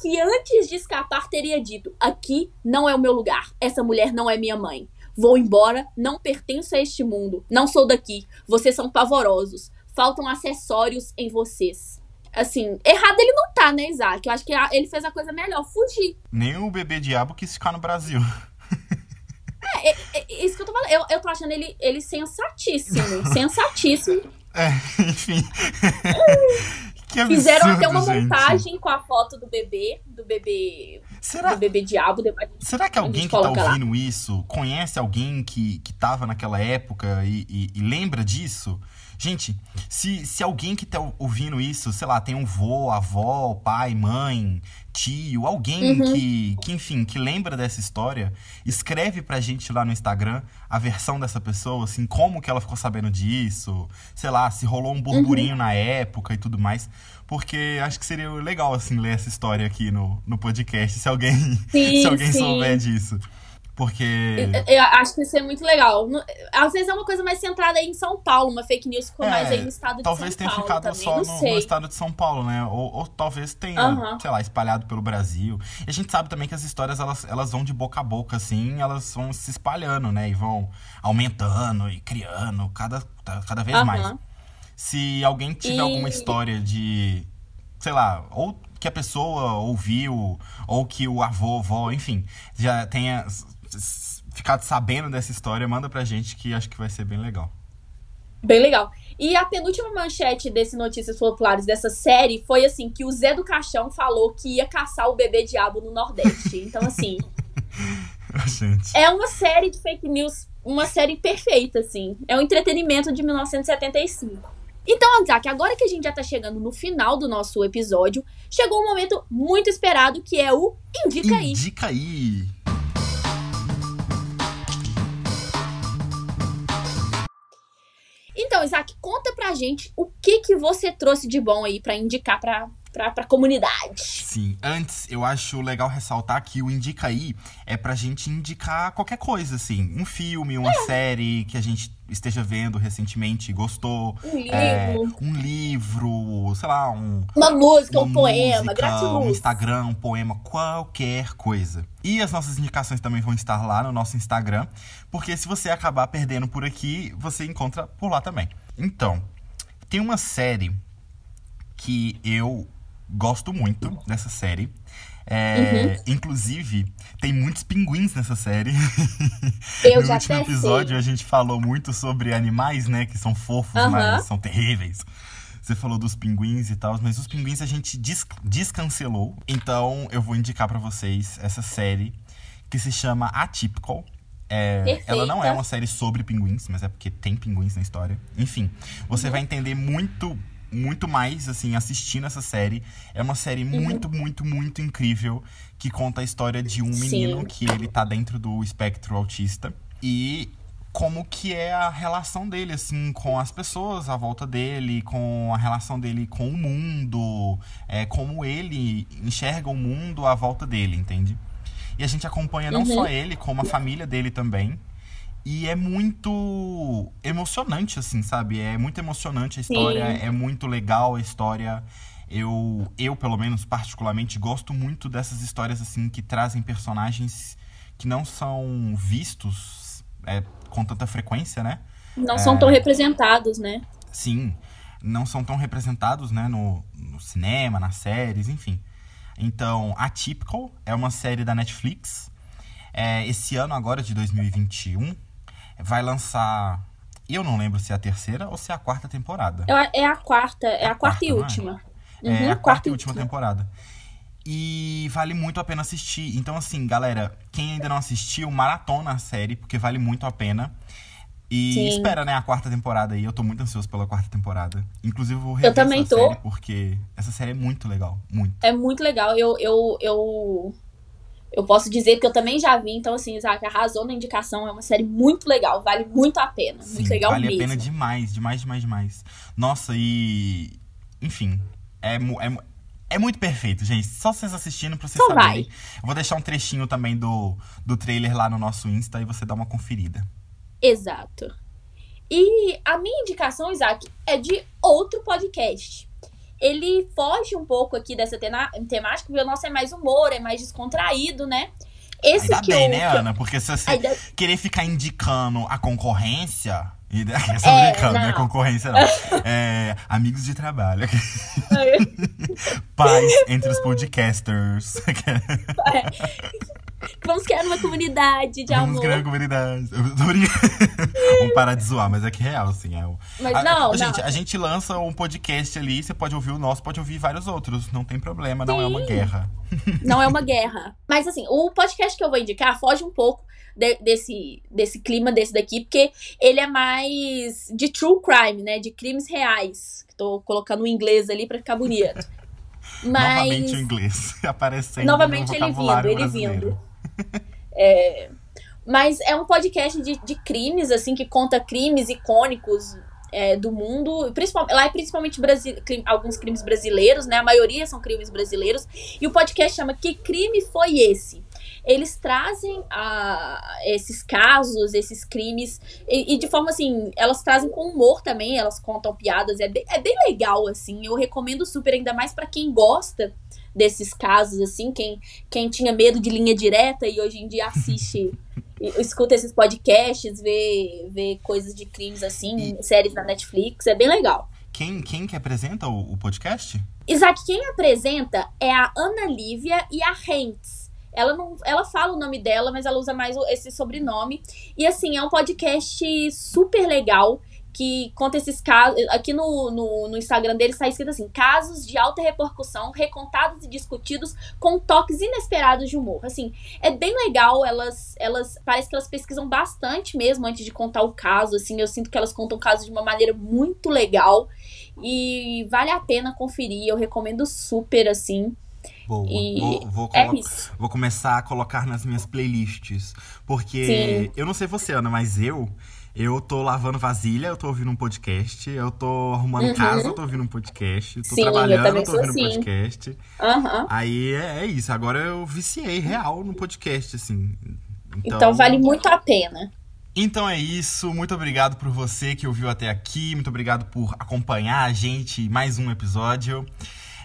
que antes de escapar teria dito: aqui não é o meu lugar, essa mulher não é minha mãe. Vou embora, não pertenço a este mundo, não sou daqui, vocês são pavorosos, faltam acessórios em vocês assim, errado ele não tá, né, Isaac? Eu acho que ele fez a coisa melhor, fugir. Nem o bebê diabo quis ficar no Brasil. <laughs> É, é, é, isso que eu tô falando. Eu, eu tô achando ele, ele sensatíssimo. <laughs> sensatíssimo. É, enfim. <laughs> que absurdo, Fizeram até uma gente. montagem com a foto do bebê, do bebê. Será, do bebê diabo. Será que alguém que tá ouvindo lá. isso conhece alguém que, que tava naquela época e, e, e lembra disso? Gente, se, se alguém que tá ouvindo isso, sei lá, tem um vô, avó, pai, mãe, tio, alguém uhum. que, que, enfim, que lembra dessa história, escreve pra gente lá no Instagram a versão dessa pessoa, assim, como que ela ficou sabendo disso, sei lá, se rolou um burburinho uhum. na época e tudo mais. Porque acho que seria legal, assim, ler essa história aqui no, no podcast, se alguém, <laughs> sim, se alguém souber disso. Porque. Eu, eu, acho que isso é muito legal. Às vezes é uma coisa mais centrada aí em São Paulo, uma fake news ficou é, mais aí no estado de São Paulo. Talvez tenha ficado também, só no, no, estado de São Paulo, né? Ou, ou talvez tenha, uhum. sei lá, espalhado pelo Brasil. E a gente sabe também que as histórias elas, elas vão de boca a boca, assim, elas vão se espalhando, né? E vão aumentando e criando cada, cada vez uhum. mais. Se alguém tiver e... alguma história de, sei lá, ou que a pessoa ouviu, ou que o avô, avó, enfim, já tenha ficado sabendo dessa história, manda pra gente que acho que vai ser bem legal. Bem legal. E a penúltima manchete desse Notícias Populares dessa série foi assim: que o Zé do Caixão falou que ia caçar o bebê diabo no Nordeste. Então, assim. <laughs> Gente. É uma série de fake news, uma série perfeita, assim. É um entretenimento de 1975. Então, Isaac, agora que a gente já tá chegando no final do nosso episódio, chegou um momento muito esperado que é o Indica Aí. Indica Aí. Então, Isaac, conta pra gente o que que você trouxe de bom aí para indicar pra, pra, pra comunidade. Sim, antes eu acho legal ressaltar que o Indica aí é pra gente indicar qualquer coisa, assim. Um filme, uma é. série que a gente esteja vendo recentemente e gostou. Um livro. É, um livro, sei lá, um. Uma música, uma um poema, gratidão. Um Instagram, um poema, qualquer coisa. E as nossas indicações também vão estar lá no nosso Instagram, porque se você acabar perdendo por aqui, você encontra por lá também. Então, tem uma série que eu gosto muito dessa série. É, uhum. Inclusive, tem muitos pinguins nessa série. <laughs> Eu no último episódio, sei. a gente falou muito sobre animais, né? Que são fofos, uhum. mas são terríveis. Você falou dos pinguins e tal, mas os pinguins a gente des descancelou. Então, eu vou indicar para vocês essa série que se chama Atypical. É, ela não é uma série sobre pinguins, mas é porque tem pinguins na história. Enfim, você uhum. vai entender muito muito mais, assim, assistindo essa série. É uma série uhum. muito, muito, muito incrível que conta a história de um menino Sim. que ele tá dentro do espectro autista. E como que é a relação dele, assim, com as pessoas à volta dele, com a relação dele com o mundo, é, como ele enxerga o mundo à volta dele, entende? E a gente acompanha não uhum. só ele, como a família dele também. E é muito emocionante, assim, sabe? É muito emocionante a história, Sim. é muito legal a história. Eu, eu, pelo menos, particularmente, gosto muito dessas histórias, assim, que trazem personagens que não são vistos é, com tanta frequência, né? Não é... são tão representados, né? Sim. não são tão representados, né, no, no cinema, nas séries, enfim. Então, Atypical é uma série da Netflix. É, esse ano agora, de 2021, vai lançar... Eu não lembro se é a terceira ou se é a quarta temporada. É, é a quarta, é, é a, quarta, quarta e última. É, uhum, é a quarta, e última temporada. E vale muito a pena assistir. Então, assim, galera, quem ainda não assistiu, maratona a série, porque vale muito a pena. E Sim. espera, né, a quarta temporada aí. Eu tô muito ansioso pela quarta temporada. Inclusive, eu vou rever eu também essa tô. série, porque essa série é muito legal. Muito. É muito legal. Eu, eu, eu, eu posso dizer que eu também já vi. Então, assim, Isaac arrasou na indicação. É uma série muito legal. Vale muito a pena. Sim, muito legal vale mesmo. Vale a pena demais, demais, demais, demais. Nossa, e... Enfim, é, é, é muito perfeito, gente. Só vocês assistindo pra vocês Só saberem. Vai. Eu vou deixar um trechinho também do, do trailer lá no nosso Insta e você dá uma conferida. Exato. E a minha indicação, Isaac, é de outro podcast. Ele foge um pouco aqui dessa temática, porque o nosso é mais humor, é mais descontraído, né? Esse Ainda que bem, eu, né, Ana? Porque se você Ainda... querer ficar indicando a concorrência, e, <laughs> essa é, brincando, não é concorrência, não. <laughs> É, amigos de trabalho. <laughs> Paz entre os podcasters. É. Vamos criar uma comunidade de Vamos amor. Vamos criar uma comunidade. Eu tô brincando. Vamos parar de zoar, mas é que é real, assim. É. Mas a, não, gente, não. a gente lança um podcast ali, você pode ouvir o nosso, pode ouvir vários outros. Não tem problema, Sim. não é uma guerra. Não é uma guerra. Mas assim, o podcast que eu vou indicar foge um pouco de, desse, desse clima desse daqui, porque ele é mais de true crime, né? De crimes reais. Tô colocando o inglês ali pra ficar bonito. <laughs> Mas... Novamente o inglês <laughs> aparecendo Novamente no ele vindo, ele vindo. É, mas é um podcast de, de crimes, assim, que conta crimes icônicos é, do mundo. Principalmente, lá é principalmente alguns crimes brasileiros, né? A maioria são crimes brasileiros. E o podcast chama Que Crime Foi Esse? Eles trazem a, esses casos, esses crimes, e, e, de forma assim, elas trazem com humor também, elas contam piadas, é bem, é bem legal, assim. Eu recomendo super, ainda mais para quem gosta desses casos, assim, quem, quem tinha medo de linha direta e hoje em dia assiste, escuta esses podcasts, vê, vê coisas de crimes assim, e... séries na Netflix, é bem legal. Quem, quem que apresenta o, o podcast? Isaac, quem apresenta é a Ana Lívia e a Hentz. Ela não, ela fala o nome dela, mas ela usa mais esse sobrenome. E assim, é um podcast super legal que conta esses casos. Aqui no, no, no, Instagram dele está escrito assim: casos de alta repercussão, recontados e discutidos com toques inesperados de humor. Assim, é bem legal. Elas, elas parece que elas pesquisam bastante mesmo antes de contar o caso. Assim, eu sinto que elas contam o caso de uma maneira muito legal e vale a pena conferir. Eu recomendo super assim. Boa. E vou, vou, é vou, começar a colocar nas minhas playlists. Porque Sim. eu não sei você, Ana, mas eu eu tô lavando vasilha, eu tô ouvindo um podcast. Eu tô arrumando uhum. casa, eu tô ouvindo um podcast. Tô Sim, trabalhando, eu, tô ouvindo assim. um podcast. Uhum. Aí é, é, isso. Agora eu viciei real no podcast, assim. Então, então vale muito a pena. Então é isso. Muito obrigado por você que ouviu até aqui. Muito obrigado por acompanhar a gente mais um episódio.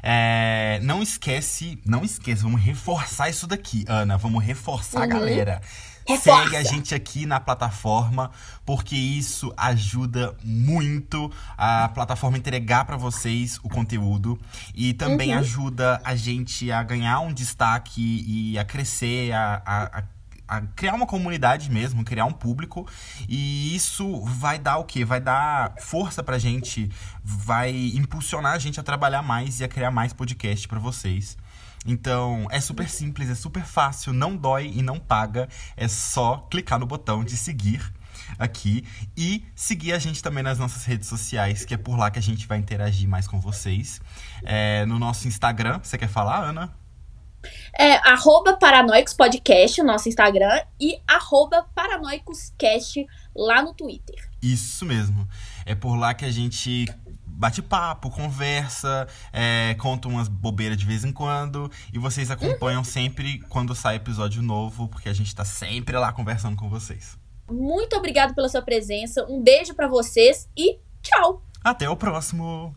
É, não esquece, não esquece, vamos reforçar isso daqui, Ana. Vamos reforçar, uhum. galera. Reforça. Segue a gente aqui na plataforma, porque isso ajuda muito a plataforma entregar para vocês o conteúdo e também uhum. ajuda a gente a ganhar um destaque e a crescer, a, a, a criar uma comunidade mesmo, criar um público. E isso vai dar o quê? Vai dar força pra gente, vai impulsionar a gente a trabalhar mais e a criar mais podcast para vocês. Então, é super simples, é super fácil, não dói e não paga. É só clicar no botão de seguir aqui e seguir a gente também nas nossas redes sociais, que é por lá que a gente vai interagir mais com vocês. É, no nosso Instagram, você quer falar, Ana? É arroba Paranoicos Podcast, o nosso Instagram, e arroba Paranoicoscast lá no Twitter. Isso mesmo. É por lá que a gente bate papo, conversa, é, conta umas bobeiras de vez em quando. E vocês acompanham uhum. sempre quando sai episódio novo, porque a gente tá sempre lá conversando com vocês. Muito obrigado pela sua presença. Um beijo para vocês e tchau. Até o próximo.